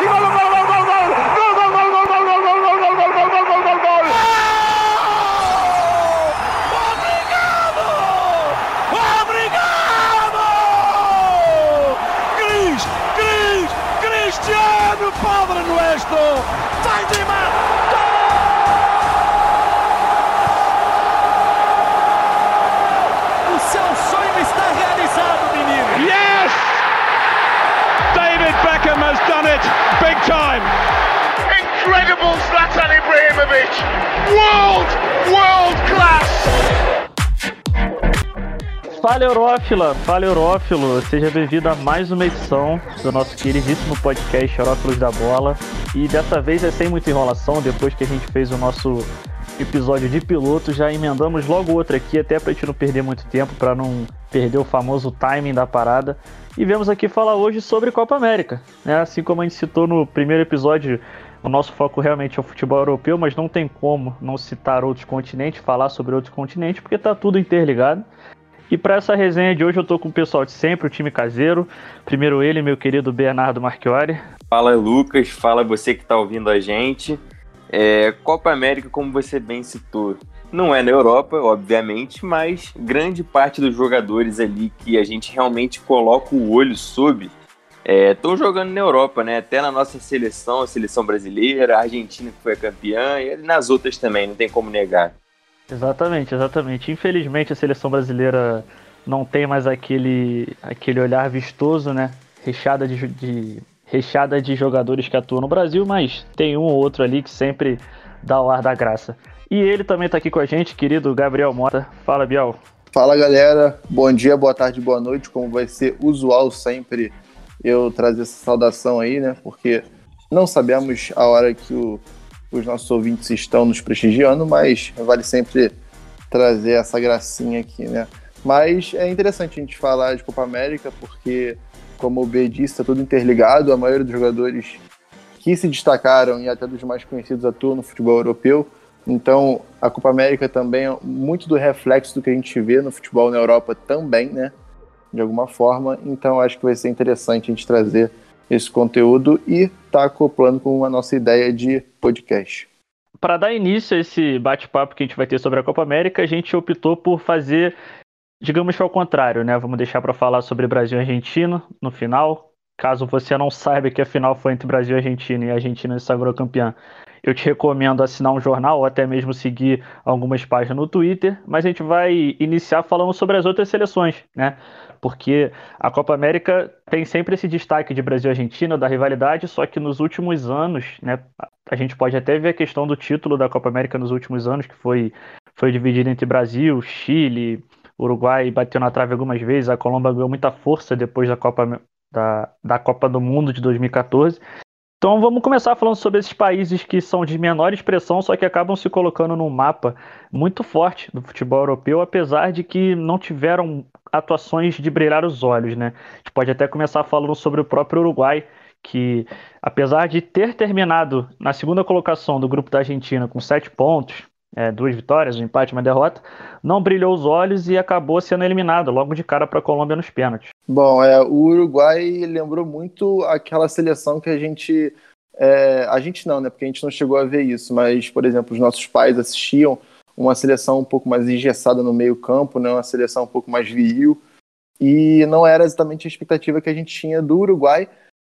Viva gol, gol! World, world class. Fala Eurófila, fala Eurófilo, seja bem-vindo a mais uma edição do nosso queridíssimo podcast Eurófilos da Bola. E dessa vez é sem muita enrolação, depois que a gente fez o nosso episódio de piloto, já emendamos logo outro aqui, até pra gente não perder muito tempo, para não perder o famoso timing da parada. E vemos aqui falar hoje sobre Copa América, né? Assim como a gente citou no primeiro episódio, o nosso foco realmente é o futebol europeu, mas não tem como não citar outros continentes, falar sobre outros continentes, porque tá tudo interligado. E para essa resenha de hoje eu tô com o pessoal de sempre, o time caseiro. Primeiro ele, meu querido Bernardo Marchiori. Fala Lucas, fala você que está ouvindo a gente. É, Copa América, como você bem citou, não é na Europa, obviamente, mas grande parte dos jogadores ali que a gente realmente coloca o olho sobre estão é, jogando na Europa, né? Até na nossa seleção, a seleção brasileira, a Argentina que foi a campeã e nas outras também, não tem como negar. Exatamente, exatamente. Infelizmente a seleção brasileira não tem mais aquele, aquele olhar vistoso, né? Recheada de, de, recheada de jogadores que atuam no Brasil, mas tem um ou outro ali que sempre dá o ar da graça. E ele também está aqui com a gente, querido Gabriel Mota. Fala, Biel. Fala, galera. Bom dia, boa tarde, boa noite. Como vai ser usual sempre eu trazer essa saudação aí, né? Porque não sabemos a hora que o os nossos ouvintes estão nos prestigiando, mas vale sempre trazer essa gracinha aqui, né? Mas é interessante a gente falar de Copa América, porque, como o B disse, está tudo interligado. A maioria dos jogadores que se destacaram e até dos mais conhecidos atuam no futebol europeu. Então, a Copa América também é muito do reflexo do que a gente vê no futebol na Europa também, né? De alguma forma. Então, acho que vai ser interessante a gente trazer esse conteúdo e tá acoplando com a nossa ideia de podcast. Para dar início a esse bate-papo que a gente vai ter sobre a Copa América, a gente optou por fazer, digamos que ao contrário, né? Vamos deixar para falar sobre Brasil e Argentina no final. Caso você não saiba que a final foi entre Brasil e Argentina e a Argentina se sagrou campeã, eu te recomendo assinar um jornal ou até mesmo seguir algumas páginas no Twitter, mas a gente vai iniciar falando sobre as outras seleções, né? Porque a Copa América tem sempre esse destaque de Brasil e Argentina, da rivalidade, só que nos últimos anos, né, a gente pode até ver a questão do título da Copa América nos últimos anos, que foi, foi dividido entre Brasil, Chile, Uruguai bateu na trave algumas vezes, a Colômbia ganhou muita força depois da Copa, da, da Copa do Mundo de 2014. Então vamos começar falando sobre esses países que são de menor expressão, só que acabam se colocando num mapa muito forte do futebol europeu, apesar de que não tiveram atuações de brilhar os olhos, né? A gente pode até começar falando sobre o próprio Uruguai, que apesar de ter terminado na segunda colocação do grupo da Argentina com sete pontos, é, duas vitórias, um empate uma derrota, não brilhou os olhos e acabou sendo eliminado logo de cara para a Colômbia nos pênaltis. Bom, é, o Uruguai lembrou muito aquela seleção que a gente. É, a gente não, né? Porque a gente não chegou a ver isso, mas, por exemplo, os nossos pais assistiam uma seleção um pouco mais engessada no meio-campo, né? uma seleção um pouco mais viril, e não era exatamente a expectativa que a gente tinha do Uruguai,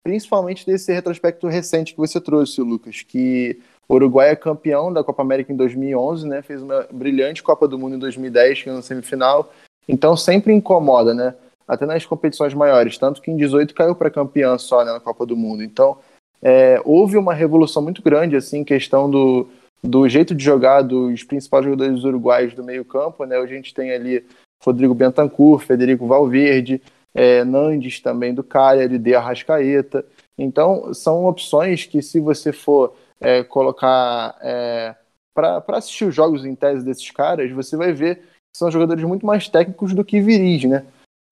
principalmente desse retrospecto recente que você trouxe, Lucas, que o Uruguai é campeão da Copa América em 2011, né? Fez uma brilhante Copa do Mundo em 2010, que na semifinal. Então sempre incomoda, né? Até nas competições maiores, tanto que em 18 caiu para campeão só né, na Copa do Mundo. Então é, houve uma revolução muito grande, assim, questão do, do jeito de jogar dos principais jogadores uruguaios do meio campo, né? a gente tem ali Rodrigo Bentancur, Federico Valverde, é, Nandes também do Cagliari, De Arrascaeta. Então são opções que se você for é, colocar é, para assistir os jogos em tese desses caras, você vai ver que são jogadores muito mais técnicos do que viris, né?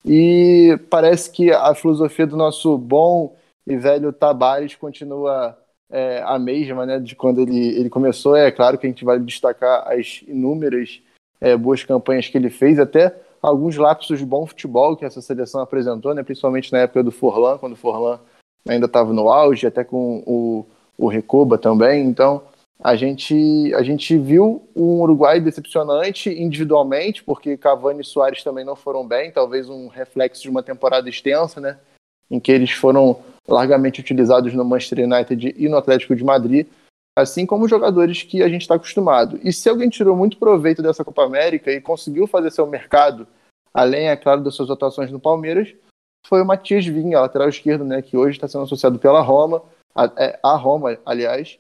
E parece que a filosofia do nosso bom e velho Tabares continua é, a mesma, né? De quando ele, ele começou. É claro que a gente vai destacar as inúmeras é, boas campanhas que ele fez, até alguns lapsos de bom futebol que essa seleção apresentou, né? Principalmente na época do Forlan, quando o Forlan ainda estava no auge, até com o, o Recoba também. Então, a gente, a gente viu um Uruguai decepcionante individualmente, porque Cavani e Soares também não foram bem, talvez um reflexo de uma temporada extensa, né? Em que eles foram largamente utilizados no Manchester United e no Atlético de Madrid, assim como jogadores que a gente está acostumado. E se alguém tirou muito proveito dessa Copa América e conseguiu fazer seu mercado, além, é claro, das suas atuações no Palmeiras, foi o Matias Vinha, lateral esquerdo, né, que hoje está sendo associado pela Roma, a, é, a Roma, aliás,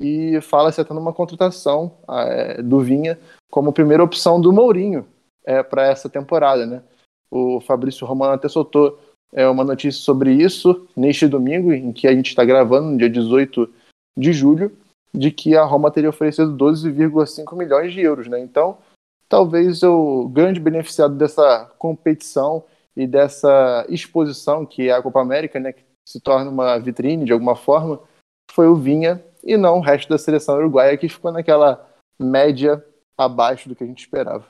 e fala-se até numa contratação é, do Vinha como primeira opção do Mourinho é, para essa temporada, né? O Fabrício Romano até soltou é, uma notícia sobre isso neste domingo, em que a gente está gravando, no dia 18 de julho, de que a Roma teria oferecido 12,5 milhões de euros, né? Então, talvez o grande beneficiado dessa competição e dessa exposição que é a Copa América, né, que se torna uma vitrine de alguma forma, foi o Vinha e não o resto da seleção uruguaia que ficou naquela média abaixo do que a gente esperava.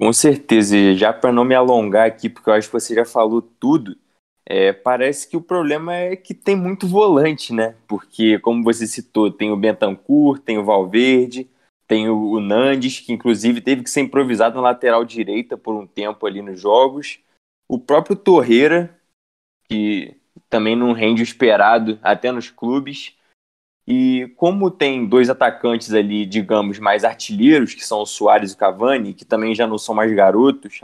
Com certeza, e já para não me alongar aqui, porque eu acho que você já falou tudo, é, parece que o problema é que tem muito volante, né? Porque, como você citou, tem o Bentancur, tem o Valverde, tem o, o Nandes, que inclusive teve que ser improvisado na lateral direita por um tempo ali nos jogos. O próprio Torreira, que também não rende o esperado até nos clubes. E como tem dois atacantes ali, digamos, mais artilheiros, que são o Soares e o Cavani, que também já não são mais garotos,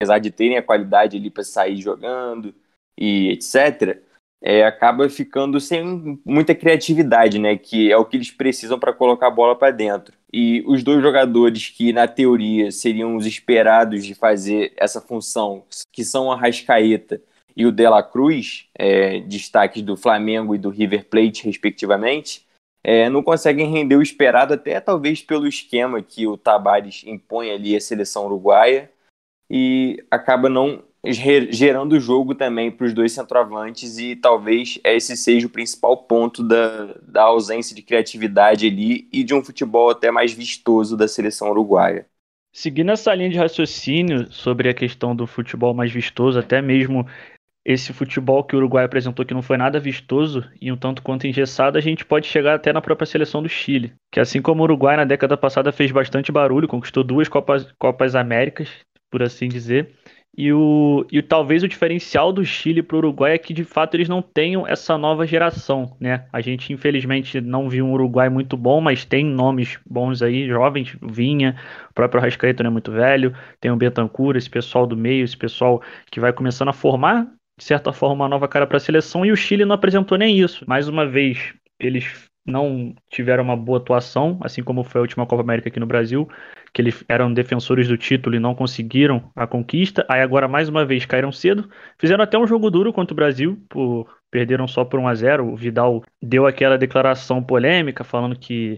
apesar de terem a qualidade ali para sair jogando e etc., é, acaba ficando sem muita criatividade, né? Que é o que eles precisam para colocar a bola para dentro. E os dois jogadores que, na teoria, seriam os esperados de fazer essa função, que são o Arrascaeta e o De La Cruz, é, destaques do Flamengo e do River Plate, respectivamente, é, não conseguem render o esperado, até talvez pelo esquema que o Tabares impõe ali à seleção uruguaia, e acaba não gerando jogo também para os dois centroavantes, e talvez esse seja o principal ponto da, da ausência de criatividade ali e de um futebol até mais vistoso da seleção uruguaia. Seguindo essa linha de raciocínio sobre a questão do futebol mais vistoso, até mesmo esse futebol que o Uruguai apresentou que não foi nada vistoso e um tanto quanto engessado, a gente pode chegar até na própria seleção do Chile, que assim como o Uruguai na década passada fez bastante barulho, conquistou duas Copas, Copas Américas, por assim dizer, e, o, e talvez o diferencial do Chile para o Uruguai é que de fato eles não tenham essa nova geração, né? A gente infelizmente não viu um Uruguai muito bom, mas tem nomes bons aí, jovens, Vinha, o próprio Rascaeta não é muito velho, tem o Bentancur, esse pessoal do meio, esse pessoal que vai começando a formar de certa forma, uma nova cara para a seleção e o Chile não apresentou nem isso. Mais uma vez, eles não tiveram uma boa atuação, assim como foi a última Copa América aqui no Brasil, que eles eram defensores do título e não conseguiram a conquista. Aí agora mais uma vez caíram cedo, fizeram até um jogo duro contra o Brasil, por perderam só por 1 a 0. O Vidal deu aquela declaração polêmica falando que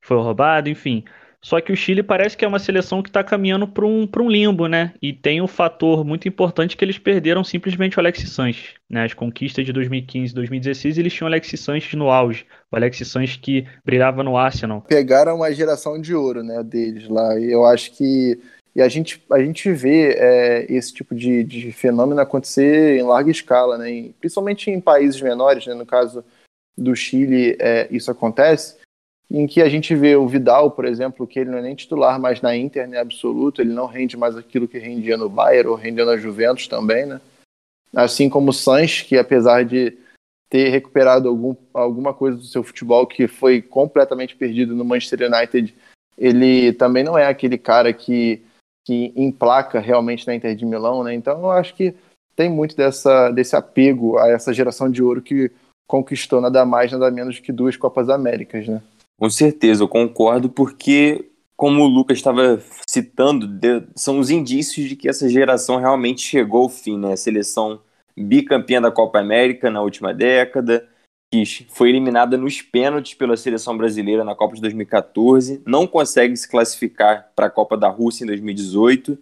foi roubado, enfim. Só que o Chile parece que é uma seleção que está caminhando para um, um limbo, né? E tem um fator muito importante que eles perderam simplesmente o Alexis Sanches. Né? As conquistas de 2015 e 2016, eles tinham o Alexis Sanches no auge. O Alexis Sanches que brilhava no Arsenal. Pegaram uma geração de ouro né, deles lá. E eu acho que e a gente, a gente vê é, esse tipo de, de fenômeno acontecer em larga escala, né? Principalmente em países menores, né? no caso do Chile, é, isso acontece em que a gente vê o Vidal, por exemplo, que ele não é nem titular mais na Inter, né, absoluto, ele não rende mais aquilo que rendia no Bayern ou rendia na Juventus também, né? Assim como o Sanches, que apesar de ter recuperado algum, alguma coisa do seu futebol que foi completamente perdido no Manchester United, ele também não é aquele cara que, que emplaca realmente na Inter de Milão, né? Então eu acho que tem muito dessa, desse apego a essa geração de ouro que conquistou nada mais, nada menos que duas Copas Américas, né? Com certeza, eu concordo, porque, como o Lucas estava citando, são os indícios de que essa geração realmente chegou ao fim, né? A seleção bicampeã da Copa América na última década, que foi eliminada nos pênaltis pela seleção brasileira na Copa de 2014, não consegue se classificar para a Copa da Rússia em 2018.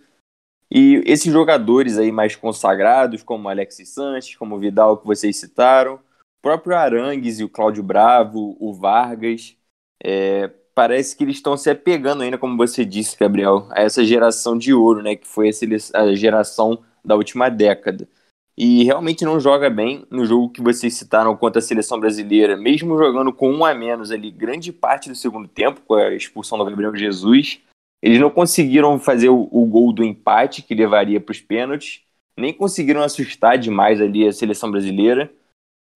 E esses jogadores aí mais consagrados, como Alexis Sanches, como Vidal que vocês citaram, o próprio Arangues e o Cláudio Bravo, o Vargas, é, parece que eles estão se apegando ainda, como você disse, Gabriel, a essa geração de ouro, né, que foi a geração da última década. e realmente não joga bem no jogo que vocês citaram contra a seleção brasileira, mesmo jogando com um a menos ali, grande parte do segundo tempo, com a expulsão do Gabriel Jesus. Eles não conseguiram fazer o, o gol do empate, que levaria para os pênaltis, nem conseguiram assustar demais ali a seleção brasileira.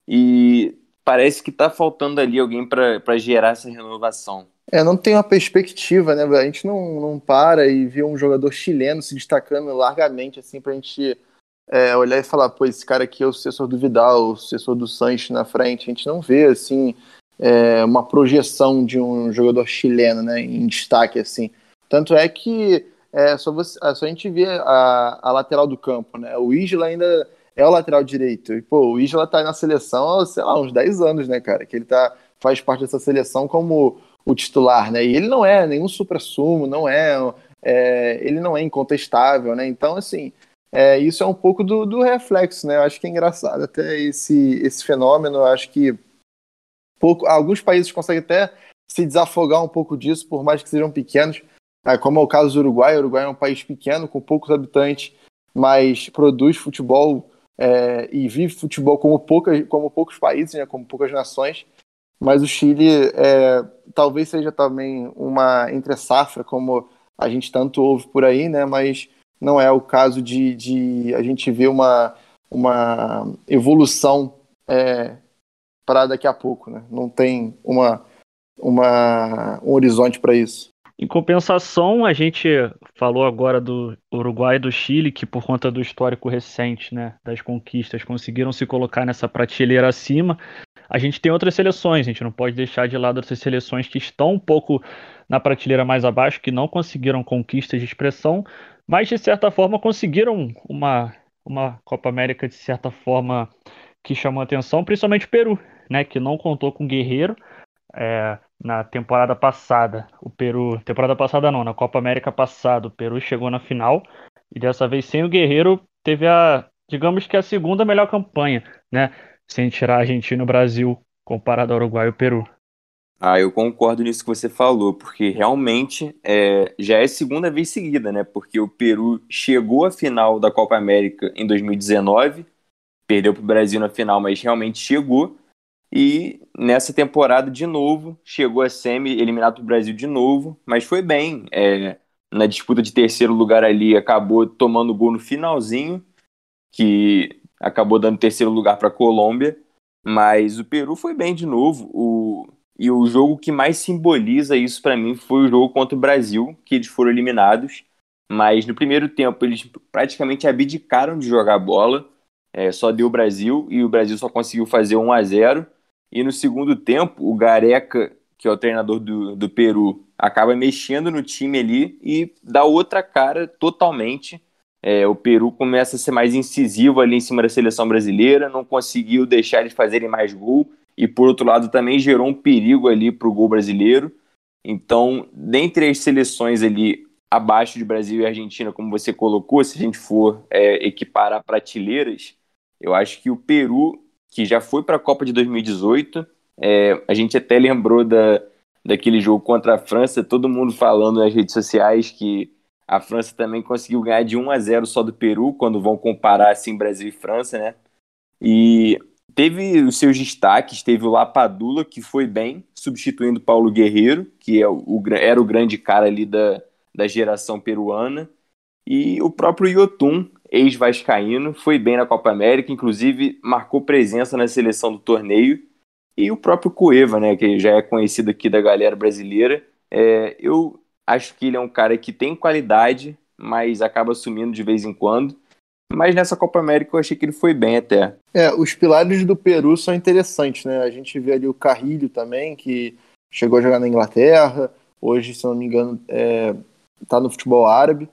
E parece que está faltando ali alguém para gerar essa renovação. É, não tem uma perspectiva, né? A gente não, não para e vê um jogador chileno se destacando largamente, assim, para a gente é, olhar e falar, pô, esse cara aqui é o sucessor do Vidal, o sucessor do Sanches na frente. A gente não vê, assim, é, uma projeção de um jogador chileno, né, em destaque, assim. Tanto é que é só, você, só a gente ver a, a lateral do campo, né? O Isla ainda é o lateral direito. E, pô, o Isla tá na seleção há, sei lá, uns 10 anos, né, cara? Que ele tá, faz parte dessa seleção como o titular, né? E ele não é nenhum supra-sumo, não é, é, ele não é incontestável, né? Então, assim, é, isso é um pouco do, do, reflexo, né? Eu acho que é engraçado até esse, esse fenômeno. Eu acho que pouco, alguns países conseguem até se desafogar um pouco disso, por mais que sejam pequenos. É, como é o caso do Uruguai. O Uruguai é um país pequeno, com poucos habitantes, mas produz futebol é, e vive futebol como, poucas, como poucos países, né, como poucas nações. Mas o Chile é, talvez seja também uma entre-safra, como a gente tanto ouve por aí, né? Mas não é o caso de, de a gente ver uma, uma evolução é, para daqui a pouco, né? Não tem uma, uma, um horizonte para isso. Em compensação, a gente falou agora do Uruguai e do Chile, que por conta do histórico recente, né, das conquistas, conseguiram se colocar nessa prateleira acima. A gente tem outras seleções, a gente não pode deixar de lado essas seleções que estão um pouco na prateleira mais abaixo, que não conseguiram conquistas de expressão, mas de certa forma conseguiram uma, uma Copa América de certa forma que chamou atenção, principalmente o Peru, né, que não contou com Guerreiro, é, na temporada passada, o Peru, temporada passada não, na Copa América passada, o Peru chegou na final e dessa vez sem o Guerreiro teve a, digamos que a segunda melhor campanha, né? Sem tirar a Argentina e o Brasil comparado ao Uruguai e o Peru. Ah, eu concordo nisso que você falou, porque realmente é, já é segunda vez seguida, né? Porque o Peru chegou à final da Copa América em 2019, perdeu para o Brasil na final, mas realmente chegou. E nessa temporada, de novo, chegou a semi, eliminado o Brasil de novo, mas foi bem. É, na disputa de terceiro lugar ali, acabou tomando gol no finalzinho, que acabou dando terceiro lugar para a Colômbia. Mas o Peru foi bem de novo. O, e o jogo que mais simboliza isso para mim foi o jogo contra o Brasil, que eles foram eliminados. Mas no primeiro tempo eles praticamente abdicaram de jogar bola. É, só deu o Brasil e o Brasil só conseguiu fazer 1 a 0 e no segundo tempo, o Gareca, que é o treinador do, do Peru, acaba mexendo no time ali e dá outra cara totalmente. É, o Peru começa a ser mais incisivo ali em cima da seleção brasileira, não conseguiu deixar eles fazerem mais gol e, por outro lado, também gerou um perigo ali para o gol brasileiro. Então, dentre as seleções ali abaixo de Brasil e Argentina, como você colocou, se a gente for é, equiparar prateleiras, eu acho que o Peru que já foi para a Copa de 2018. É, a gente até lembrou da, daquele jogo contra a França, todo mundo falando nas redes sociais que a França também conseguiu ganhar de 1 a 0 só do Peru, quando vão comparar assim Brasil e França, né? E teve os seus destaques, teve o Lapadula, que foi bem, substituindo Paulo Guerreiro, que é o, era o grande cara ali da, da geração peruana, e o próprio Yotun, ex-vascaíno, foi bem na Copa América, inclusive marcou presença na seleção do torneio. E o próprio Cueva, né, que já é conhecido aqui da galera brasileira. É, eu acho que ele é um cara que tem qualidade, mas acaba sumindo de vez em quando. Mas nessa Copa América eu achei que ele foi bem até. É, os pilares do Peru são interessantes, né? A gente vê ali o Carrilho também, que chegou a jogar na Inglaterra, hoje, se não me engano, é, tá no futebol árabe.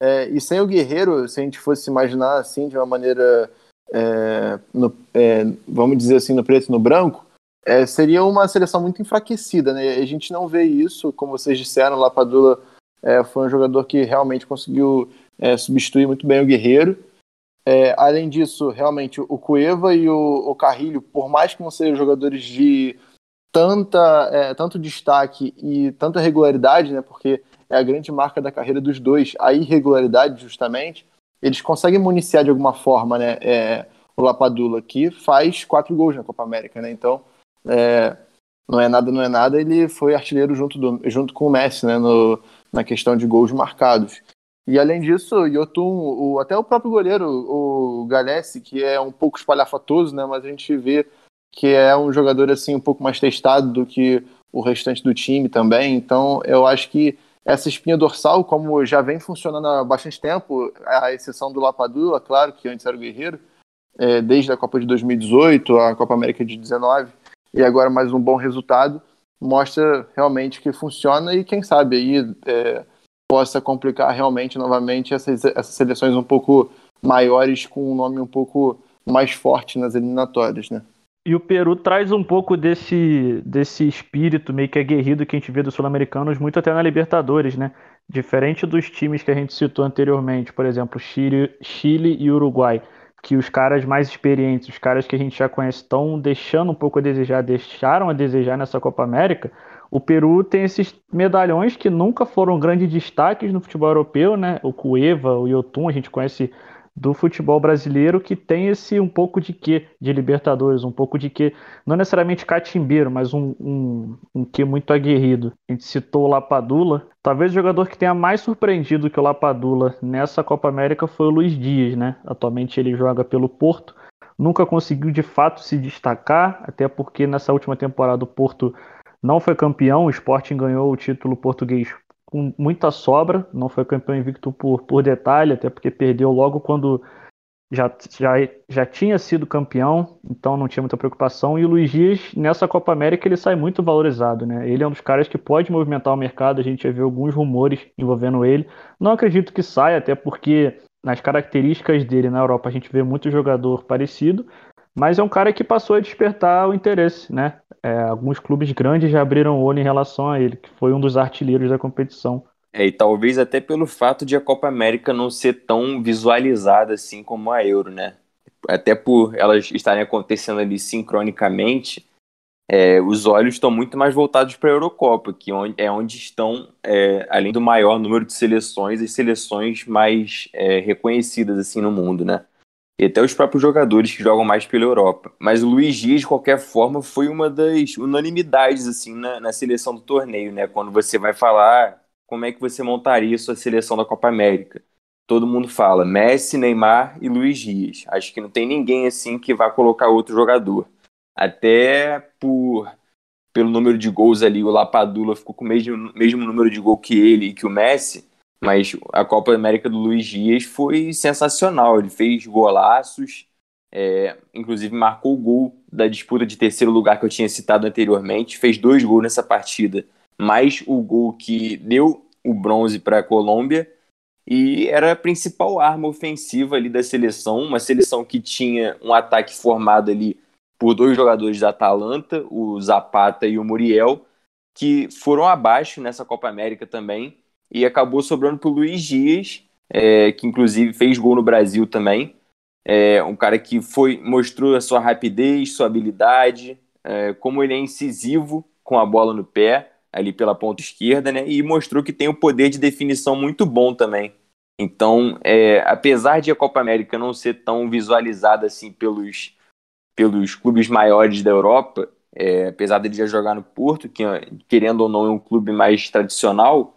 É, e sem o Guerreiro, se a gente fosse imaginar assim, de uma maneira, é, no, é, vamos dizer assim, no preto e no branco, é, seria uma seleção muito enfraquecida. Né? A gente não vê isso, como vocês disseram, Lapadula é, foi um jogador que realmente conseguiu é, substituir muito bem o Guerreiro. além disso, realmente, o Cueva e o, o Carrilho, por mais que não sejam jogadores de tanta, tanto destaque e tanta regularidade, né? porque é a grande marca da carreira dos dois, a irregularidade, justamente. eles conseguem municiar de alguma forma, né? É, o Lapadula, que faz quatro gols na Copa América, né? Então, é, não é nada, não é nada, ele foi artilheiro junto, do, junto com o Messi, né? No, na questão de gols marcados. E além disso, Yotun, o, até o próprio goleiro, o Galesse, que é um pouco espalhafatoso, né? Mas a gente vê que é um jogador assim um pouco mais testado do que o restante do time também. Então, eu acho que essa espinha dorsal, como já vem funcionando há bastante tempo, a exceção do Lapadula, claro, que antes era o Guerreiro, é, desde a Copa de 2018, a Copa América de 19, e agora mais um bom resultado, mostra realmente que funciona e quem sabe aí é, possa complicar realmente novamente essas, essas seleções um pouco maiores com um nome um pouco mais forte nas eliminatórias, né? E o Peru traz um pouco desse, desse espírito meio que aguerrido que a gente vê dos sul-americanos muito até na Libertadores, né? Diferente dos times que a gente citou anteriormente, por exemplo, Chile, Chile e Uruguai, que os caras mais experientes, os caras que a gente já conhece, estão deixando um pouco a desejar, deixaram a desejar nessa Copa América. O Peru tem esses medalhões que nunca foram grandes destaques no futebol europeu, né? O Cueva, o Yotun, a gente conhece do futebol brasileiro que tem esse um pouco de quê de Libertadores, um pouco de quê, não necessariamente catimbeiro, mas um, um, um muito aguerrido. A gente citou o Lapadula. Talvez o jogador que tenha mais surpreendido que o Lapadula nessa Copa América foi o Luiz Dias, né? Atualmente ele joga pelo Porto. Nunca conseguiu de fato se destacar, até porque nessa última temporada o Porto não foi campeão, o Sporting ganhou o título português com muita sobra, não foi campeão invicto por, por detalhe, até porque perdeu logo quando já, já, já tinha sido campeão, então não tinha muita preocupação. E o Luiz Dias, nessa Copa América, ele sai muito valorizado, né? Ele é um dos caras que pode movimentar o mercado, a gente já viu alguns rumores envolvendo ele. Não acredito que saia, até porque nas características dele na Europa a gente vê muito jogador parecido, mas é um cara que passou a despertar o interesse, né? É, alguns clubes grandes já abriram o olho em relação a ele, que foi um dos artilheiros da competição. É, e talvez até pelo fato de a Copa América não ser tão visualizada assim como a Euro, né? Até por elas estarem acontecendo ali sincronicamente, é, os olhos estão muito mais voltados para a Eurocopa, que é onde estão, é, além do maior número de seleções, as seleções mais é, reconhecidas assim no mundo, né? E até os próprios jogadores que jogam mais pela Europa. Mas o Luiz Dias, de qualquer forma, foi uma das unanimidades assim na, na seleção do torneio, né? Quando você vai falar como é que você montaria sua seleção da Copa América. Todo mundo fala Messi, Neymar e Luiz Dias. Acho que não tem ninguém assim que vá colocar outro jogador. Até por pelo número de gols ali, o Lapadula ficou com o mesmo, mesmo número de gol que ele e que o Messi. Mas a Copa América do Luiz Dias foi sensacional. Ele fez golaços, é, inclusive marcou o gol da disputa de terceiro lugar que eu tinha citado anteriormente. Fez dois gols nessa partida, mais o gol que deu o bronze para a Colômbia. E era a principal arma ofensiva ali da seleção, uma seleção que tinha um ataque formado ali por dois jogadores da Atalanta, o Zapata e o Muriel, que foram abaixo nessa Copa América também e acabou sobrando para o Luiz Dias, é, que inclusive fez gol no Brasil também. É, um cara que foi mostrou a sua rapidez, sua habilidade, é, como ele é incisivo com a bola no pé, ali pela ponta esquerda, né? E mostrou que tem um poder de definição muito bom também. Então, é, apesar de a Copa América não ser tão visualizada assim pelos, pelos clubes maiores da Europa, é, apesar dele já jogar no Porto, que querendo ou não é um clube mais tradicional,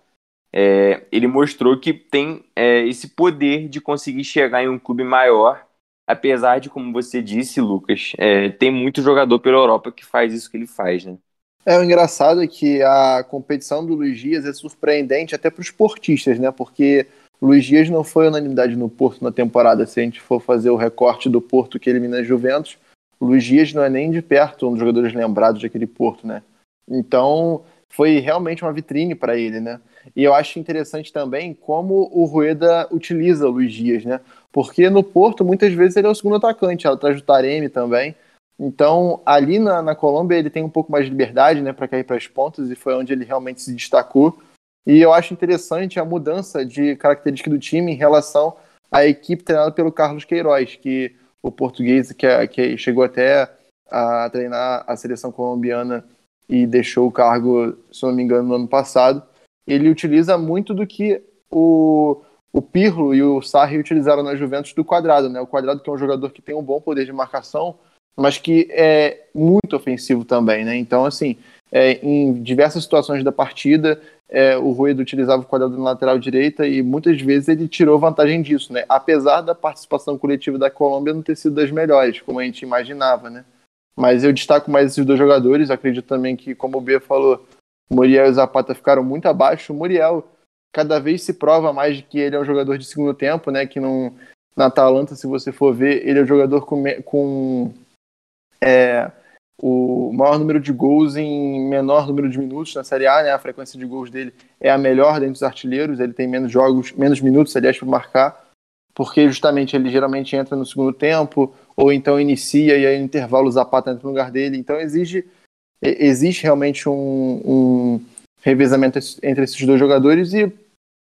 é, ele mostrou que tem é, esse poder de conseguir chegar em um clube maior, apesar de, como você disse, Lucas, é, tem muito jogador pela Europa que faz isso que ele faz, né? É, o engraçado é que a competição do Luiz Dias é surpreendente até para os portistas, né? Porque Luiz Dias não foi unanimidade no Porto na temporada. Se a gente for fazer o recorte do Porto que elimina a Juventus, o Luiz Dias não é nem de perto um dos jogadores lembrados daquele Porto, né? Então, foi realmente uma vitrine para ele, né? E eu acho interessante também como o Rueda utiliza o Luiz Dias, né? Porque no Porto, muitas vezes, ele é o segundo atacante, atrás do Taremi também. Então, ali na, na Colômbia, ele tem um pouco mais de liberdade, né, para cair para as pontas, e foi onde ele realmente se destacou. E eu acho interessante a mudança de característica do time em relação à equipe treinada pelo Carlos Queiroz, que o português que, é, que chegou até a treinar a seleção colombiana e deixou o cargo, se não me engano, no ano passado ele utiliza muito do que o, o Pirlo e o Sarri utilizaram na Juventus do Quadrado, né? O Quadrado que é um jogador que tem um bom poder de marcação, mas que é muito ofensivo também, né? Então, assim, é, em diversas situações da partida, é, o Rueda utilizava o quadrado na lateral direita e muitas vezes ele tirou vantagem disso, né? Apesar da participação coletiva da Colômbia não ter sido das melhores, como a gente imaginava, né? Mas eu destaco mais esses dois jogadores, acredito também que, como o Bia falou, Muriel e o Zapata ficaram muito abaixo. O Muriel cada vez se prova mais de que ele é um jogador de segundo tempo, né? Que não, na Atalanta, se você for ver, ele é um jogador com, com é, o maior número de gols em menor número de minutos na Série A, né? A frequência de gols dele é a melhor dentre os artilheiros, ele tem menos jogos, menos minutos, aliás, para marcar, porque justamente ele geralmente entra no segundo tempo, ou então inicia e aí no intervalo o Zapata entra no lugar dele. Então exige, existe realmente um, um revezamento entre esses dois jogadores e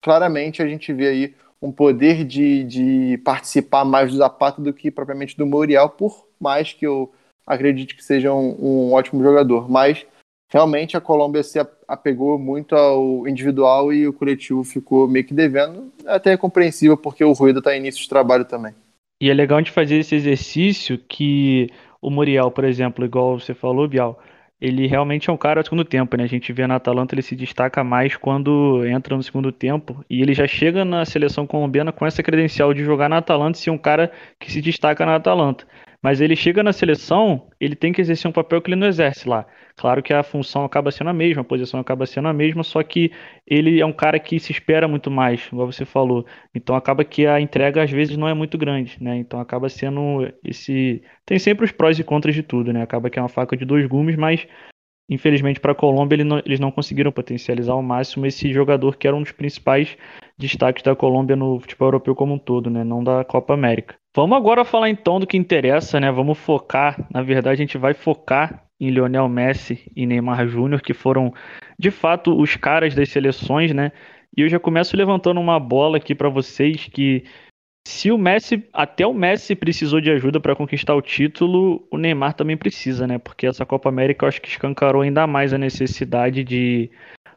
claramente a gente vê aí um poder de, de participar mais do Zapata do que propriamente do Muriel, por mais que eu acredite que seja um, um ótimo jogador. Mas realmente a Colômbia se apegou muito ao individual e o coletivo ficou meio que devendo. Até é compreensível porque o Rueda está em início de trabalho também. E é legal de fazer esse exercício que o Muriel, por exemplo, igual você falou, Bial, ele realmente é um cara do segundo tempo, né? A gente vê na Atalanta ele se destaca mais quando entra no segundo tempo e ele já chega na seleção colombiana com essa credencial de jogar na Atalanta e ser um cara que se destaca na Atalanta. Mas ele chega na seleção, ele tem que exercer um papel que ele não exerce lá. Claro que a função acaba sendo a mesma, a posição acaba sendo a mesma, só que ele é um cara que se espera muito mais, igual você falou. Então acaba que a entrega às vezes não é muito grande, né? Então acaba sendo esse. Tem sempre os prós e contras de tudo, né? Acaba que é uma faca de dois gumes, mas infelizmente para a Colômbia eles não conseguiram potencializar ao máximo esse jogador que era um dos principais destaques da Colômbia no futebol europeu como um todo, né? Não da Copa América. Vamos agora falar então do que interessa, né? Vamos focar, na verdade a gente vai focar em Lionel Messi e Neymar Júnior, que foram de fato os caras das seleções, né? E eu já começo levantando uma bola aqui para vocês que se o Messi, até o Messi precisou de ajuda para conquistar o título, o Neymar também precisa, né? Porque essa Copa América eu acho que escancarou ainda mais a necessidade de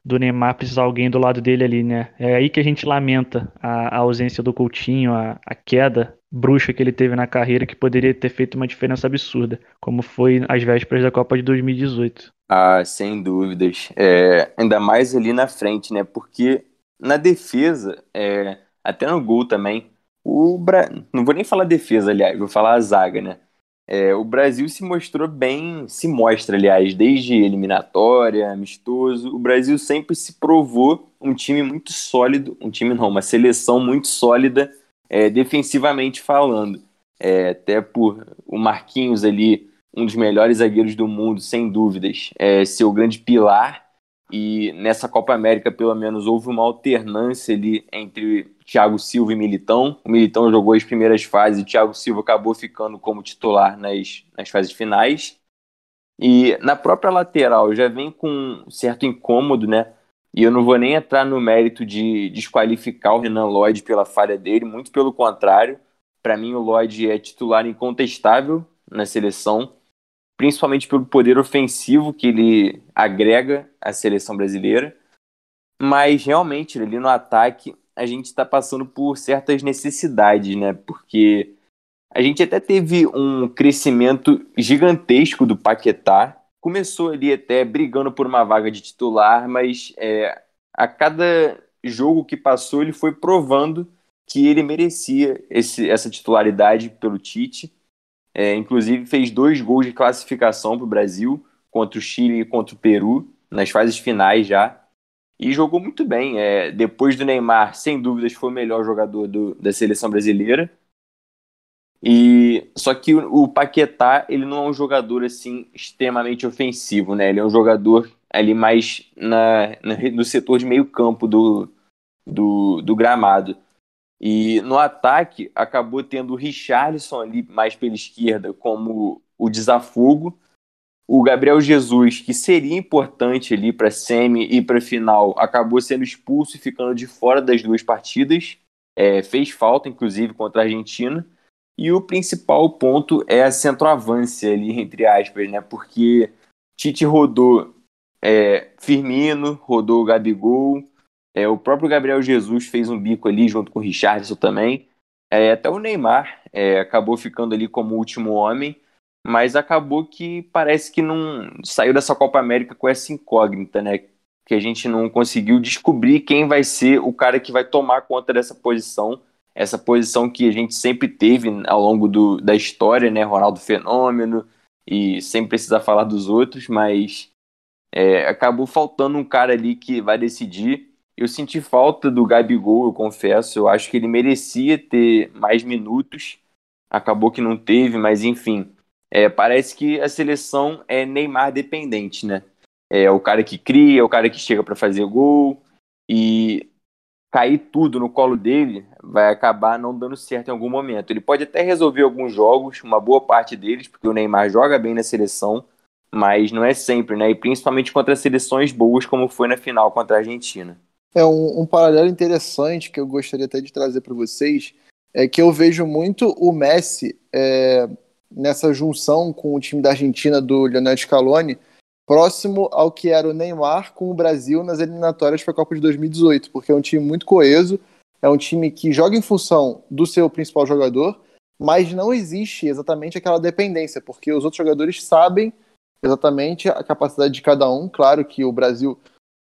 do Neymar precisar alguém do lado dele ali, né? É aí que a gente lamenta a, a ausência do Coutinho, a, a, queda bruxa que ele teve na carreira, que poderia ter feito uma diferença absurda, como foi às vésperas da Copa de 2018. Ah, sem dúvidas. É, ainda mais ali na frente, né? Porque na defesa, é, até no gol também, o Bra... não vou nem falar defesa, aliás, vou falar a zaga, né? É, o Brasil se mostrou bem, se mostra, aliás, desde eliminatória, amistoso. O Brasil sempre se provou um time muito sólido, um time não, uma seleção muito sólida, é, defensivamente falando. É, até por o Marquinhos ali, um dos melhores zagueiros do mundo, sem dúvidas, é seu grande pilar. E nessa Copa América, pelo menos, houve uma alternância ali entre Thiago Silva e Militão. O Militão jogou as primeiras fases e Thiago Silva acabou ficando como titular nas, nas fases finais. E na própria lateral já vem com um certo incômodo, né? E eu não vou nem entrar no mérito de desqualificar o Renan Lloyd pela falha dele, muito pelo contrário. Para mim, o Lloyd é titular incontestável na seleção, principalmente pelo poder ofensivo que ele agrega à seleção brasileira. Mas realmente, ali no ataque, a gente está passando por certas necessidades, né? Porque a gente até teve um crescimento gigantesco do Paquetá. Começou ali até brigando por uma vaga de titular, mas é, a cada jogo que passou ele foi provando que ele merecia esse, essa titularidade pelo Tite. É, inclusive fez dois gols de classificação para o Brasil contra o Chile e contra o Peru nas fases finais já e jogou muito bem. É, depois do Neymar, sem dúvidas, foi o melhor jogador do, da seleção brasileira. E só que o, Paquetá, ele não é um jogador assim extremamente ofensivo, né? Ele é um jogador ali mais na, na no setor de meio campo do, do, do gramado. E no ataque acabou tendo o Richarlison ali mais pela esquerda como o desafogo o Gabriel Jesus, que seria importante ali para semi e para final, acabou sendo expulso e ficando de fora das duas partidas. É, fez falta, inclusive, contra a Argentina. E o principal ponto é a centroavância ali, entre aspas, né? Porque Tite rodou é, Firmino, rodou Gabigol, É, o próprio Gabriel Jesus fez um bico ali junto com o Richardson também. É, até o Neymar é, acabou ficando ali como último homem, mas acabou que parece que não saiu dessa Copa América com essa incógnita, né? Que a gente não conseguiu descobrir quem vai ser o cara que vai tomar conta dessa posição, essa posição que a gente sempre teve ao longo do, da história, né? Ronaldo Fenômeno, e sem precisar falar dos outros, mas é, acabou faltando um cara ali que vai decidir. Eu senti falta do Gabigol, eu confesso. Eu acho que ele merecia ter mais minutos. Acabou que não teve, mas enfim. É, parece que a seleção é Neymar dependente, né? É o cara que cria, é o cara que chega para fazer gol. E cair tudo no colo dele vai acabar não dando certo em algum momento. Ele pode até resolver alguns jogos, uma boa parte deles, porque o Neymar joga bem na seleção, mas não é sempre, né? E principalmente contra seleções boas, como foi na final contra a Argentina. É um, um paralelo interessante que eu gostaria até de trazer para vocês é que eu vejo muito o Messi é, nessa junção com o time da Argentina do Lionel Scaloni próximo ao que era o Neymar com o Brasil nas eliminatórias para a Copa de 2018, porque é um time muito coeso, é um time que joga em função do seu principal jogador, mas não existe exatamente aquela dependência, porque os outros jogadores sabem exatamente a capacidade de cada um. Claro que o Brasil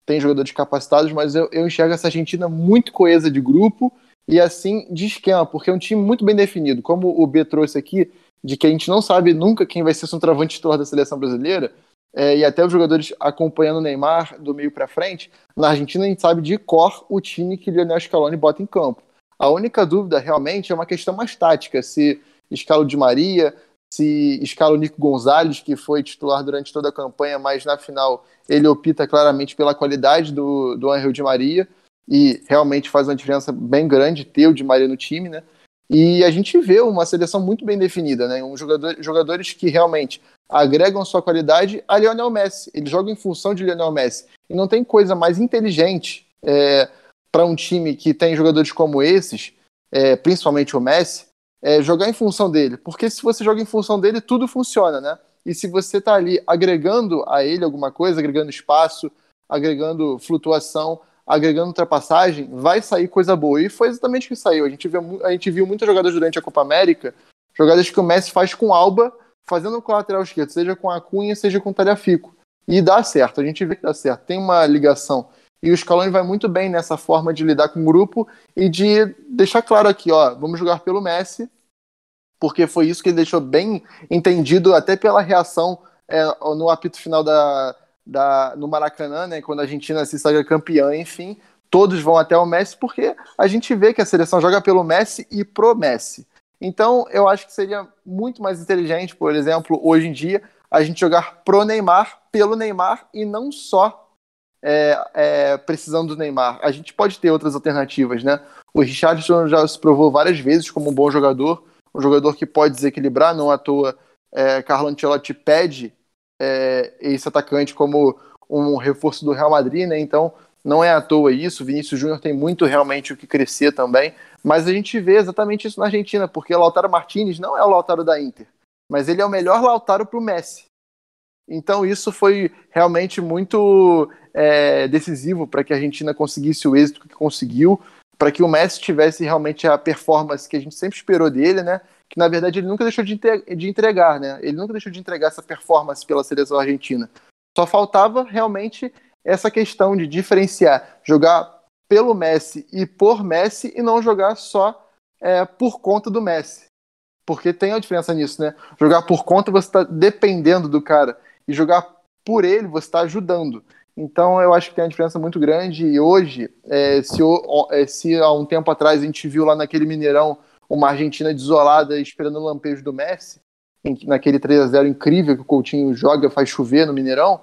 tem jogadores capacitados, mas eu, eu enxergo essa Argentina muito coesa de grupo e assim de esquema, porque é um time muito bem definido. Como o B trouxe aqui, de que a gente não sabe nunca quem vai ser o centroavante titular da seleção brasileira, é, e até os jogadores acompanhando o Neymar do meio para frente, na Argentina a gente sabe de cor o time que Lionel Scaloni bota em campo. A única dúvida realmente é uma questão mais tática, se escala de Maria, se escala o Nico Gonzalez, que foi titular durante toda a campanha, mas na final ele opta claramente pela qualidade do, do Angel de Maria, e realmente faz uma diferença bem grande ter o de Maria no time, né? E a gente vê uma seleção muito bem definida, né? Um jogador, jogadores que realmente agregam sua qualidade a Lionel Messi. Ele joga em função de Lionel Messi. E não tem coisa mais inteligente é, para um time que tem jogadores como esses, é, principalmente o Messi, é, jogar em função dele. Porque se você joga em função dele, tudo funciona, né? E se você está ali agregando a ele alguma coisa, agregando espaço, agregando flutuação, agregando ultrapassagem, vai sair coisa boa. E foi exatamente o que saiu. A gente viu, a gente viu muitas jogadas durante a Copa América, jogadas que o Messi faz com Alba fazendo o lateral esquerdo, seja com a Cunha, seja com o Talhafico. E dá certo, a gente vê que dá certo, tem uma ligação. E o Scaloni vai muito bem nessa forma de lidar com o grupo e de deixar claro aqui, ó, vamos jogar pelo Messi, porque foi isso que ele deixou bem entendido até pela reação é, no apito final da, da, no Maracanã, né, quando a Argentina se saga campeã, enfim, todos vão até o Messi, porque a gente vê que a seleção joga pelo Messi e pro Messi. Então, eu acho que seria muito mais inteligente, por exemplo, hoje em dia, a gente jogar pro Neymar, pelo Neymar e não só é, é, precisando do Neymar. A gente pode ter outras alternativas, né? O Richardson já se provou várias vezes como um bom jogador, um jogador que pode desequilibrar, não à toa é, Carlo Ancelotti pede é, esse atacante como um reforço do Real Madrid, né? Então, não é à toa isso. Vinícius Júnior tem muito realmente o que crescer também. Mas a gente vê exatamente isso na Argentina, porque o Lautaro Martinez não é o Lautaro da Inter, mas ele é o melhor Lautaro para o Messi. Então isso foi realmente muito é, decisivo para que a Argentina conseguisse o êxito que conseguiu, para que o Messi tivesse realmente a performance que a gente sempre esperou dele, né? Que na verdade ele nunca deixou de entregar, né? Ele nunca deixou de entregar essa performance pela seleção argentina. Só faltava realmente essa questão de diferenciar, jogar pelo Messi e por Messi e não jogar só é, por conta do Messi. Porque tem a diferença nisso, né? Jogar por conta você está dependendo do cara e jogar por ele você está ajudando. Então eu acho que tem uma diferença muito grande e hoje, é, se, é, se, há um tempo atrás a gente viu lá naquele Mineirão uma Argentina desolada esperando o lampejo do Messi, naquele 3 a 0 incrível que o Coutinho joga, faz chover no Mineirão,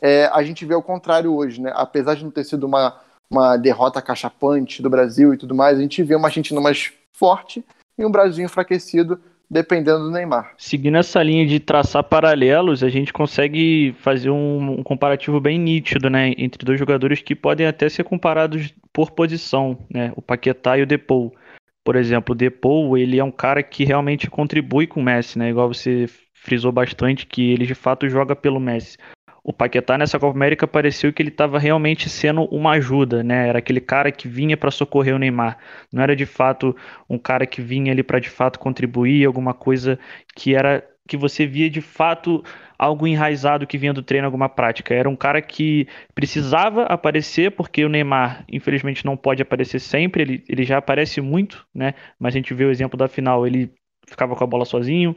é, a gente vê o contrário hoje, né? Apesar de não ter sido uma uma derrota cachapante do Brasil e tudo mais, a gente vê uma Argentina mais forte e um Brasil enfraquecido, dependendo do Neymar. Seguindo essa linha de traçar paralelos, a gente consegue fazer um, um comparativo bem nítido, né, entre dois jogadores que podem até ser comparados por posição, né, o Paquetá e o Depou. Por exemplo, o Depou, ele é um cara que realmente contribui com o Messi, né, igual você frisou bastante que ele de fato joga pelo Messi. O Paquetá nessa Copa América pareceu que ele estava realmente sendo uma ajuda, né? Era aquele cara que vinha para socorrer o Neymar. Não era de fato um cara que vinha ali para de fato contribuir, alguma coisa que era que você via de fato algo enraizado que vinha do treino, alguma prática. Era um cara que precisava aparecer, porque o Neymar, infelizmente, não pode aparecer sempre, ele, ele já aparece muito, né? Mas a gente vê o exemplo da final, ele ficava com a bola sozinho,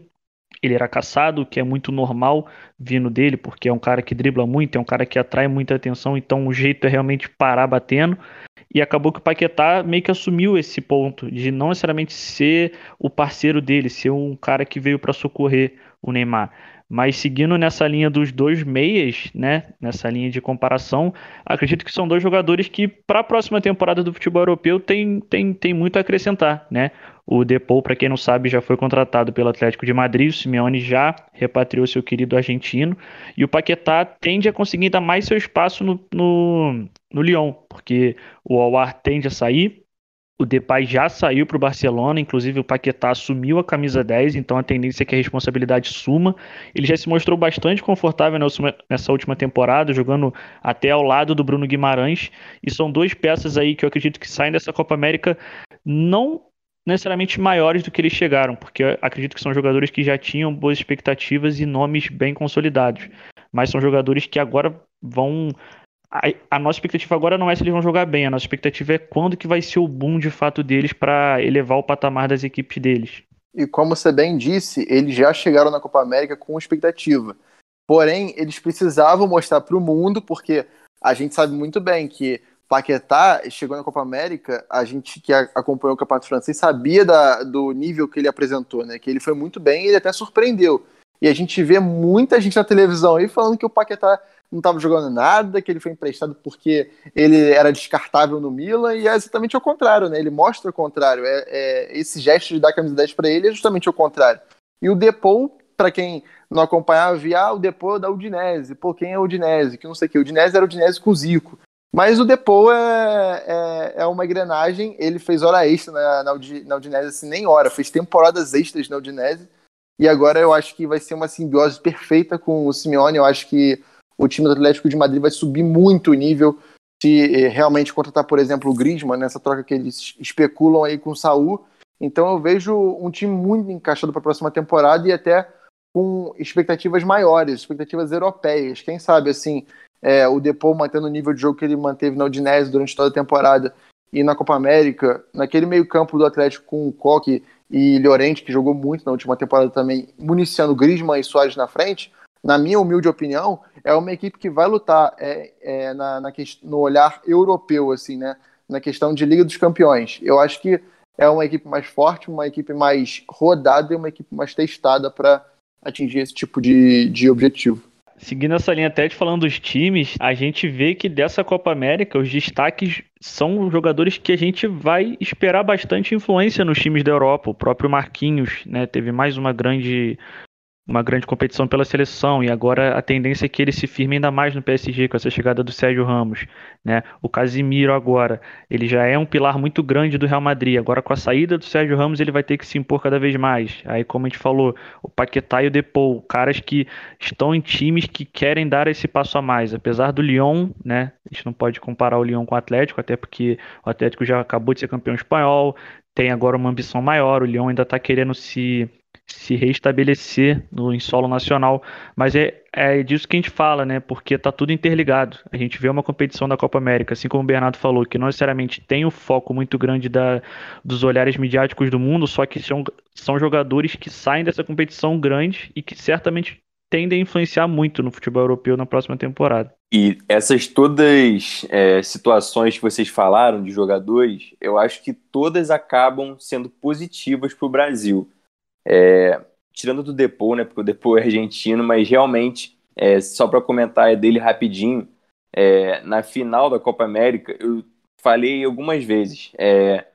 ele era caçado, que é muito normal vindo dele, porque é um cara que dribla muito, é um cara que atrai muita atenção, então o jeito é realmente parar batendo. E acabou que o Paquetá meio que assumiu esse ponto de não necessariamente ser o parceiro dele, ser um cara que veio para socorrer o Neymar. Mas seguindo nessa linha dos dois meias, né, nessa linha de comparação, acredito que são dois jogadores que para a próxima temporada do futebol europeu tem, tem, tem muito a acrescentar, né? O Depou, para quem não sabe, já foi contratado pelo Atlético de Madrid, o Simeone já repatriou seu querido argentino, e o Paquetá tende a conseguir dar mais seu espaço no, no, no Lyon, porque o Awar tende a sair, o Depay já saiu para o Barcelona, inclusive o Paquetá assumiu a camisa 10, então a tendência é que a responsabilidade suma. Ele já se mostrou bastante confortável nessa última temporada, jogando até ao lado do Bruno Guimarães. E são duas peças aí que eu acredito que saem dessa Copa América não necessariamente maiores do que eles chegaram, porque acredito que são jogadores que já tinham boas expectativas e nomes bem consolidados. Mas são jogadores que agora vão a, a, nossa expectativa agora não é se eles vão jogar bem, a nossa expectativa é quando que vai ser o boom de fato deles para elevar o patamar das equipes deles. E como você bem disse, eles já chegaram na Copa América com expectativa. Porém, eles precisavam mostrar para o mundo, porque a gente sabe muito bem que Paquetá chegou na Copa América, a gente que acompanhou o Campeonato Francês sabia da, do nível que ele apresentou, né? Que ele foi muito bem e ele até surpreendeu. E a gente vê muita gente na televisão aí falando que o Paquetá não estava jogando nada, que ele foi emprestado porque ele era descartável no Milan, e é exatamente o contrário, né? Ele mostra o contrário. É, é esse gesto de dar camisa 10 para ele é justamente o contrário. E o Depou, para quem não acompanhava, via ah, o Depou da Udinese. Pô, quem é o Udinese? Que não sei o que. O Udinese era o Udinese com o Zico. Mas o Depou é, é, é, uma engrenagem. Ele fez hora extra na, na, na Udinese, assim, nem hora. Fez temporadas extras na Udinese. E agora eu acho que vai ser uma simbiose perfeita com o Simeone. Eu acho que o time do Atlético de Madrid vai subir muito o nível se eh, realmente contratar, por exemplo, o Griezmann, nessa troca que eles especulam aí com o Saul. Então eu vejo um time muito encaixado para a próxima temporada e até com expectativas maiores, expectativas europeias. Quem sabe, assim, é, o Depou mantendo o nível de jogo que ele manteve na Udinese durante toda a temporada e na Copa América, naquele meio campo do Atlético com o Coque e Llorente, que jogou muito na última temporada também, municiando Griezmann e Soares na frente, na minha humilde opinião, é uma equipe que vai lutar é, é, na, na, no olhar europeu, assim, né? Na questão de Liga dos Campeões. Eu acho que é uma equipe mais forte, uma equipe mais rodada e uma equipe mais testada para atingir esse tipo de, de objetivo. Seguindo essa linha até de falando dos times, a gente vê que dessa Copa América os destaques são jogadores que a gente vai esperar bastante influência nos times da Europa. O próprio Marquinhos, né, teve mais uma grande uma grande competição pela seleção e agora a tendência é que ele se firme ainda mais no PSG com essa chegada do Sérgio Ramos, né? O Casimiro agora, ele já é um pilar muito grande do Real Madrid, agora com a saída do Sérgio Ramos ele vai ter que se impor cada vez mais. Aí como a gente falou, o Paquetá e o Depou, caras que estão em times que querem dar esse passo a mais, apesar do Lyon, né? A gente não pode comparar o Lyon com o Atlético, até porque o Atlético já acabou de ser campeão espanhol, tem agora uma ambição maior, o Lyon ainda está querendo se se reestabelecer no em solo nacional. Mas é, é disso que a gente fala, né? Porque tá tudo interligado. A gente vê uma competição da Copa América, assim como o Bernardo falou, que não necessariamente tem o foco muito grande da, dos olhares midiáticos do mundo, só que são, são jogadores que saem dessa competição grande e que certamente tendem a influenciar muito no futebol europeu na próxima temporada. E essas todas é, situações que vocês falaram de jogadores, eu acho que todas acabam sendo positivas para o Brasil. É, tirando do Depô, né? Porque o Depô é argentino, mas realmente, é, só para comentar dele rapidinho, é, na final da Copa América, eu falei algumas vezes. É,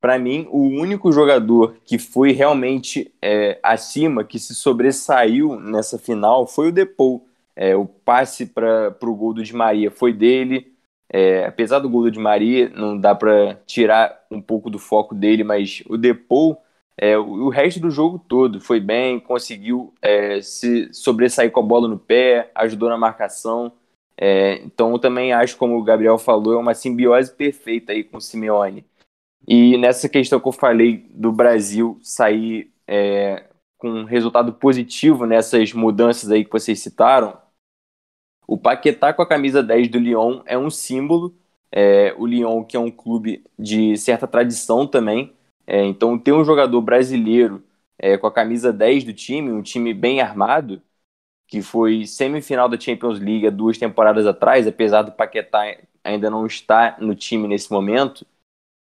para mim, o único jogador que foi realmente é, acima, que se sobressaiu nessa final, foi o Depô. É, o passe para o gol do Di Maria foi dele. É, apesar do gol do Di Maria, não dá para tirar um pouco do foco dele, mas o Depou É, o, o, resto do jogo todo foi bem, conseguiu é, se sobressair com a bola no pé, ajudou na marcação. É, então também acho, como o Gabriel falou, é uma simbiose perfeita aí com o Simeone. E nessa questão que eu falei do Brasil sair é, com um resultado positivo nessas mudanças aí que vocês citaram, o Paquetá com a camisa 10 do Lyon é um símbolo. É, o Lyon, que é um clube de certa tradição também. É, então, ter um jogador brasileiro é, com a camisa 10 do time, um time bem armado, que foi semifinal da Champions League duas temporadas atrás, apesar do Paquetá ainda não estar no time nesse momento,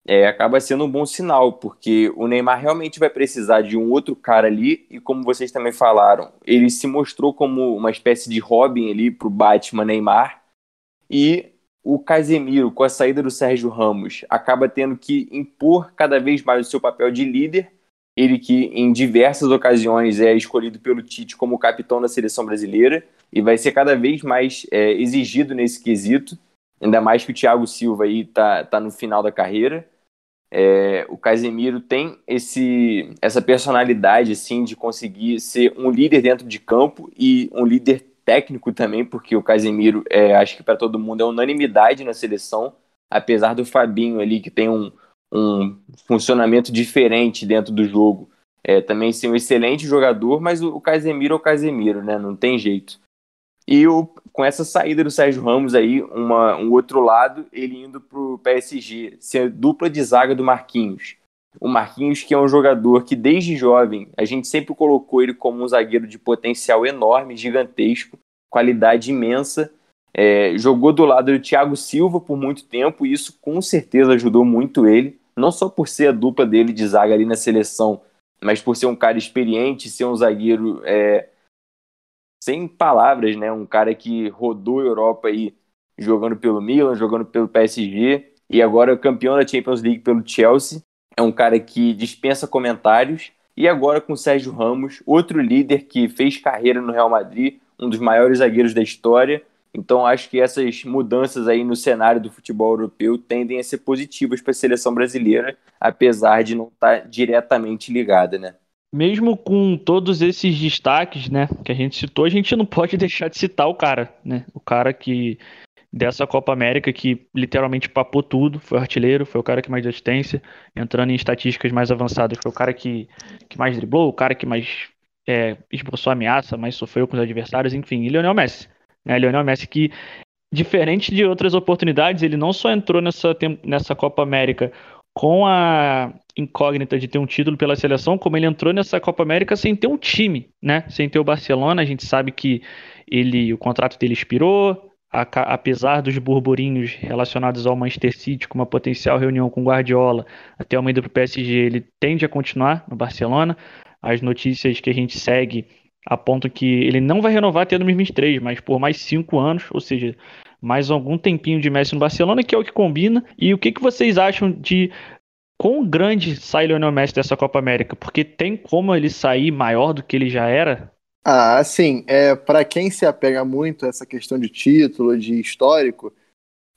é, acaba sendo um bom sinal, porque o Neymar realmente vai precisar de um outro cara ali, e como vocês também falaram, ele se mostrou como uma espécie de Robin ali para o Batman Neymar, e o Casemiro, com a saída do Sérgio Ramos, acaba tendo que impor cada vez mais o seu papel de líder, ele que em diversas ocasiões é escolhido pelo Tite como capitão da seleção brasileira, e vai ser cada vez mais é, exigido nesse quesito, ainda mais que o Thiago Silva aí tá, tá no final da carreira, é, o Casemiro tem esse, essa personalidade assim de conseguir ser um líder dentro de campo e um líder técnico também, porque o Casemiro, é, acho que para todo mundo é unanimidade na seleção, apesar do Fabinho ali que tem um, um funcionamento diferente dentro do jogo, é, também ser um excelente jogador, mas o, o Casemiro é o Casemiro, né? Não tem jeito. E o, com essa saída do Sérgio Ramos aí, uma, um outro lado, ele indo para o PSG, ser dupla de zaga do Marquinhos. O Marquinhos, que é um jogador que desde jovem a gente sempre colocou ele como um zagueiro de potencial enorme, gigantesco, qualidade imensa. É, jogou do lado do Thiago Silva por muito tempo e isso com certeza ajudou muito ele, não só por ser a dupla dele de zaga ali na seleção, mas por ser um cara experiente, ser um zagueiro é, sem palavras, né? Um cara que rodou a Europa aí jogando pelo Milan, jogando pelo PSG e agora campeão da Champions League pelo Chelsea. É um cara que dispensa comentários e agora com o Sérgio Ramos, outro líder que fez carreira no Real Madrid, um dos maiores zagueiros da história. Então acho que essas mudanças aí no cenário do futebol europeu tendem a ser positivas para a seleção brasileira, apesar de não estar tá diretamente ligada, né? mesmo com todos esses destaques, né, que a gente citou, a gente não pode deixar de citar o cara, né? O cara que dessa Copa América que literalmente papou tudo, foi artilheiro, foi o cara que mais deu assistência, entrando em estatísticas mais avançadas, foi o cara que, que mais driblou, o cara que mais é, esboçou ameaça, mais sofreu com os adversários, enfim, e Lionel Messi. Né? Lionel Messi que, diferente de outras oportunidades, ele não só entrou nessa, nessa Copa América com a incógnita de ter um título pela seleção, como ele entrou nessa Copa América sem ter um time, né? Sem ter o Barcelona, a gente sabe que ele, o contrato dele expirou, apesar dos burburinhos relacionados ao Manchester City com uma potencial reunião com Guardiola, até uma ida para o PSG, ele tende a continuar no Barcelona. As notícias que a gente segue apontam que ele não vai renovar até 2023, mas por mais cinco anos, ou seja, mais algum tempinho de Messi no Barcelona, que é o que combina. E o que, que vocês acham de quão grande sai Lionel Messi dessa Copa América? Porque tem como ele sair maior do que ele já era? Ah, assim, é, para quem se apega muito a essa questão de título, de histórico,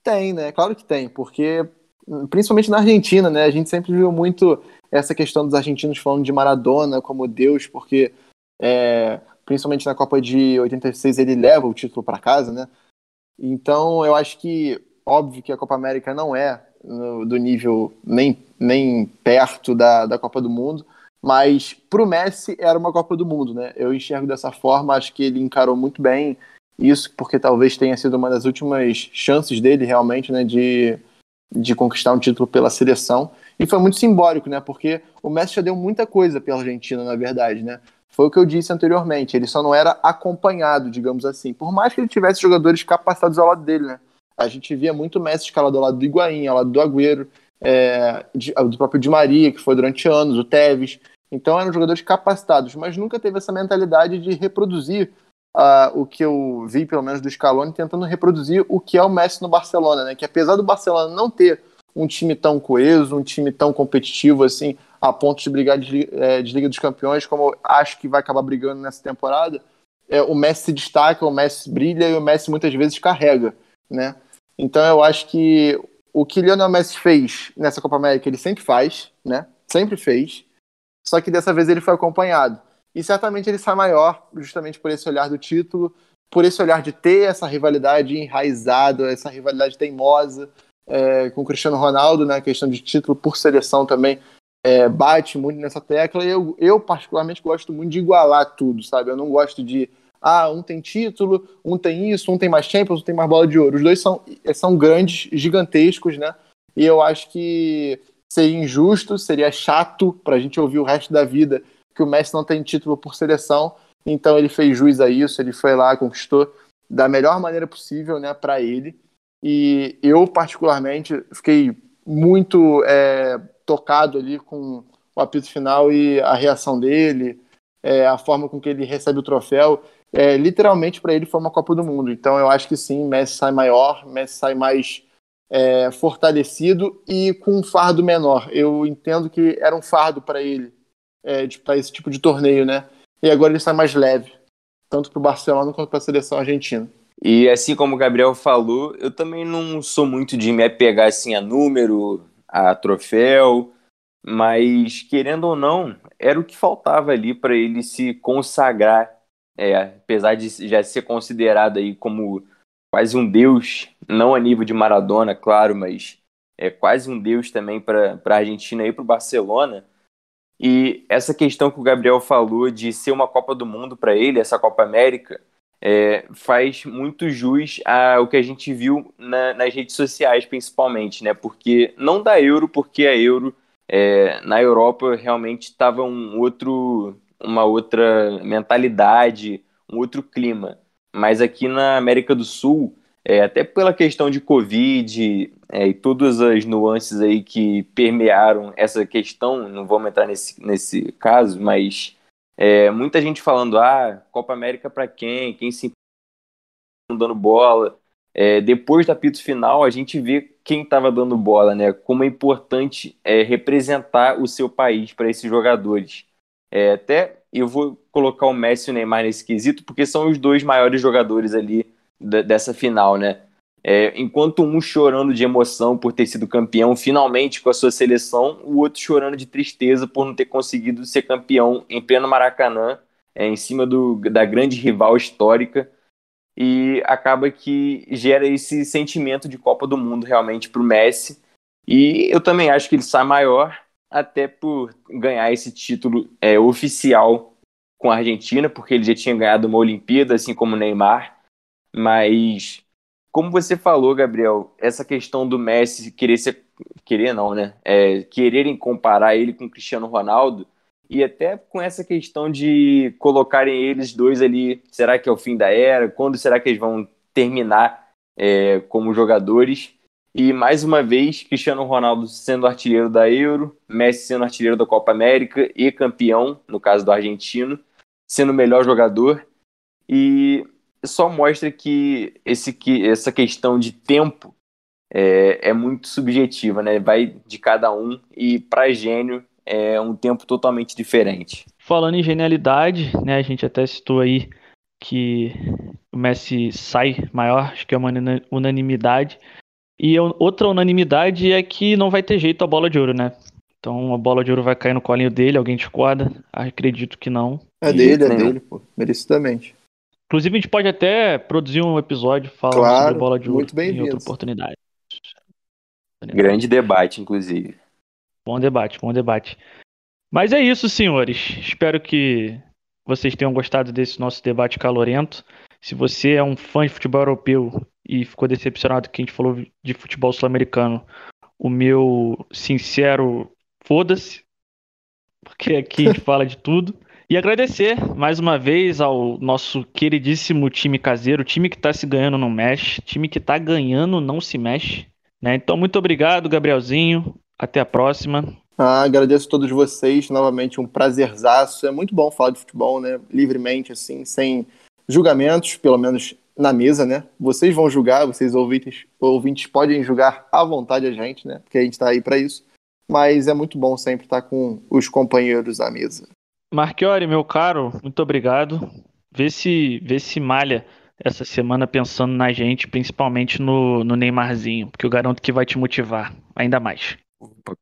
tem, né? Claro que tem, porque principalmente na Argentina, né? A gente sempre viu muito essa questão dos argentinos falando de Maradona como Deus, porque é, principalmente na Copa de 86 ele leva o título para casa, né? Então, eu acho que, óbvio que a Copa América não é no, do nível nem, nem perto da, da Copa do Mundo, mas para o Messi era uma Copa do Mundo, né? Eu enxergo dessa forma, acho que ele encarou muito bem isso, porque talvez tenha sido uma das últimas chances dele realmente, né, de, de conquistar um título pela seleção. E foi muito simbólico, né? Porque o Messi já deu muita coisa pela Argentina, na verdade, né? Foi o que eu disse anteriormente, ele só não era acompanhado, digamos assim. Por mais que ele tivesse jogadores capacitados ao lado dele, né? A gente via muito Messi escalado ao lado do Higuaín, ao lado do Agüero, é, do próprio Di Maria, que foi durante anos, o Tevez. Então eram jogadores capacitados, mas nunca teve essa mentalidade de reproduzir uh, o que eu vi, pelo menos do Scaloni, tentando reproduzir o que é o Messi no Barcelona, né? Que apesar do Barcelona não ter um time tão coeso, um time tão competitivo assim, a ponto de brigar de, é, de Liga dos Campeões, como acho que vai acabar brigando nessa temporada, é, o Messi se destaca, o Messi brilha e o Messi muitas vezes carrega, né? Então eu acho que o que Lionel Messi fez nessa Copa América ele sempre faz, né? Sempre fez. Só que dessa vez ele foi acompanhado. E certamente ele sai maior, justamente por esse olhar do título, por esse olhar de ter essa rivalidade enraizada, essa rivalidade teimosa é, com o Cristiano Ronaldo, né, questão de título por seleção também, é, bate muito nessa tecla. Eu, eu, particularmente, gosto muito de igualar tudo, sabe? Eu não gosto de, ah, um tem título, um tem isso, um tem mais Champions, um tem mais bola de ouro. Os dois são, são grandes, gigantescos, né? E eu acho que seria injusto, seria chato para a gente ouvir o resto da vida que o Messi não tem título por seleção. Então ele fez juiz a isso, ele foi lá, conquistou da melhor maneira possível, né, para ele. E eu particularmente fiquei muito é, tocado ali com o apito final e a reação dele, é, a forma com que ele recebe o troféu. É, literalmente para ele foi uma Copa do Mundo. Então eu acho que sim, Messi sai maior, Messi sai mais é, fortalecido e com um fardo menor. Eu entendo que era um fardo para ele, é, para esse tipo de torneio, né? E agora ele sai mais leve, tanto para o Barcelona quanto para a seleção argentina. E assim como o Gabriel falou, eu também não sou muito de me apegar assim a número, a troféu, mas querendo ou não, era o que faltava ali para ele se consagrar, é, apesar de já ser considerado aí como quase um deus, não a nível de Maradona, claro, mas é quase um deus também para a Argentina e para o Barcelona. E essa questão que o Gabriel falou de ser uma Copa do Mundo para ele, essa Copa América, é, faz muito jus ao que a gente viu na, nas redes sociais, principalmente, né? Porque não da Euro, porque a Euro é, na Europa realmente estava um outro, uma outra mentalidade, um outro clima. Mas aqui na América do Sul, é, até pela questão de Covid é, e todas as nuances aí que permearam essa questão, não vamos entrar nesse, nesse caso, mas é, muita gente falando, ah, Copa América para quem? Quem se dando bola. É, depois do apito final, a gente vê quem estava dando bola, né? Como é importante é, representar o seu país para esses jogadores. É, até eu vou colocar o Messi e o Neymar nesse quesito, porque são os dois maiores jogadores ali dessa final, né? É, enquanto um chorando de emoção por ter sido campeão finalmente com a sua seleção, o outro chorando de tristeza por não ter conseguido ser campeão em pleno Maracanã, é, em cima do, da grande rival histórica, e acaba que gera esse sentimento de Copa do Mundo realmente para o Messi. E eu também acho que ele sai maior, até por ganhar esse título é, oficial com a Argentina, porque ele já tinha ganhado uma Olimpíada, assim como o Neymar. Mas como você falou, Gabriel, essa questão do Messi querer ser. Querer não, né? É, quererem comparar ele com Cristiano Ronaldo. E até com essa questão de colocarem eles dois ali, será que é o fim da era? Quando será que eles vão terminar é, como jogadores? E mais uma vez, Cristiano Ronaldo sendo artilheiro da Euro, Messi sendo artilheiro da Copa América e campeão, no caso do argentino, sendo o melhor jogador. E só mostra que, esse, que essa questão de tempo é, é muito subjetiva, né? Vai de cada um e para gênio é um tempo totalmente diferente. Falando em genialidade, né? A gente até citou aí que o Messi sai maior, acho que é uma unanimidade. E outra unanimidade é que não vai ter jeito a bola de ouro, né? Então a bola de ouro vai cair no colinho dele, alguém discorda? Acredito que não. É dele, é dele, pô. Merecidamente. Inclusive, a gente pode até produzir um episódio falando claro, sobre bola de ouro muito bem em outra oportunidade. Grande debate, inclusive. Bom debate, bom debate. Mas é isso, senhores. Espero que vocês tenham gostado desse nosso debate calorento. Se você é um fã de futebol europeu e ficou decepcionado que a gente falou de futebol sul-americano, o meu sincero foda-se, porque aqui a gente fala de tudo. E agradecer mais uma vez ao nosso queridíssimo time caseiro, time que está se ganhando não mexe, time que está ganhando não se mexe. Né? Então, muito obrigado, Gabrielzinho. Até a próxima. Ah, agradeço a todos vocês, novamente um prazerzaço. É muito bom falar de futebol, né? Livremente, assim, sem julgamentos, pelo menos na mesa, né? Vocês vão julgar, vocês ouvintes, ouvintes podem julgar à vontade a gente, né? Porque a gente está aí para isso. Mas é muito bom sempre estar com os companheiros à mesa. Marchiori, meu caro, muito obrigado. Vê se, vê se malha essa semana pensando na gente, principalmente no, no Neymarzinho, porque eu garanto que vai te motivar ainda mais.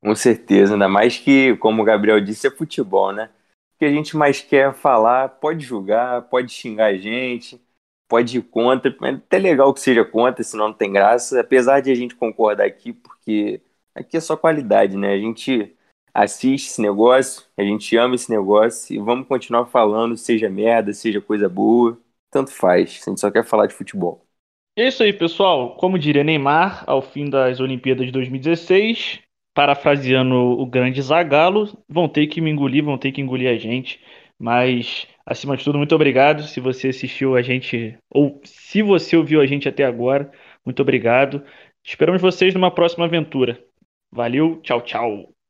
Com certeza, ainda mais que, como o Gabriel disse, é futebol, né? O que a gente mais quer falar, pode julgar, pode xingar a gente, pode ir contra. É até legal que seja contra, senão não tem graça. Apesar de a gente concordar aqui, porque aqui é só qualidade, né? A gente assiste esse negócio, a gente ama esse negócio e vamos continuar falando, seja merda, seja coisa boa, tanto faz. A gente só quer falar de futebol. É isso aí, pessoal. Como diria Neymar, ao fim das Olimpíadas de 2016, parafraseando o grande Zagallo, vão ter que me engolir, vão ter que engolir a gente. Mas, acima de tudo, muito obrigado. Se você assistiu a gente, ou se você ouviu a gente até agora, muito obrigado. Esperamos vocês numa próxima aventura. Valeu, tchau, tchau.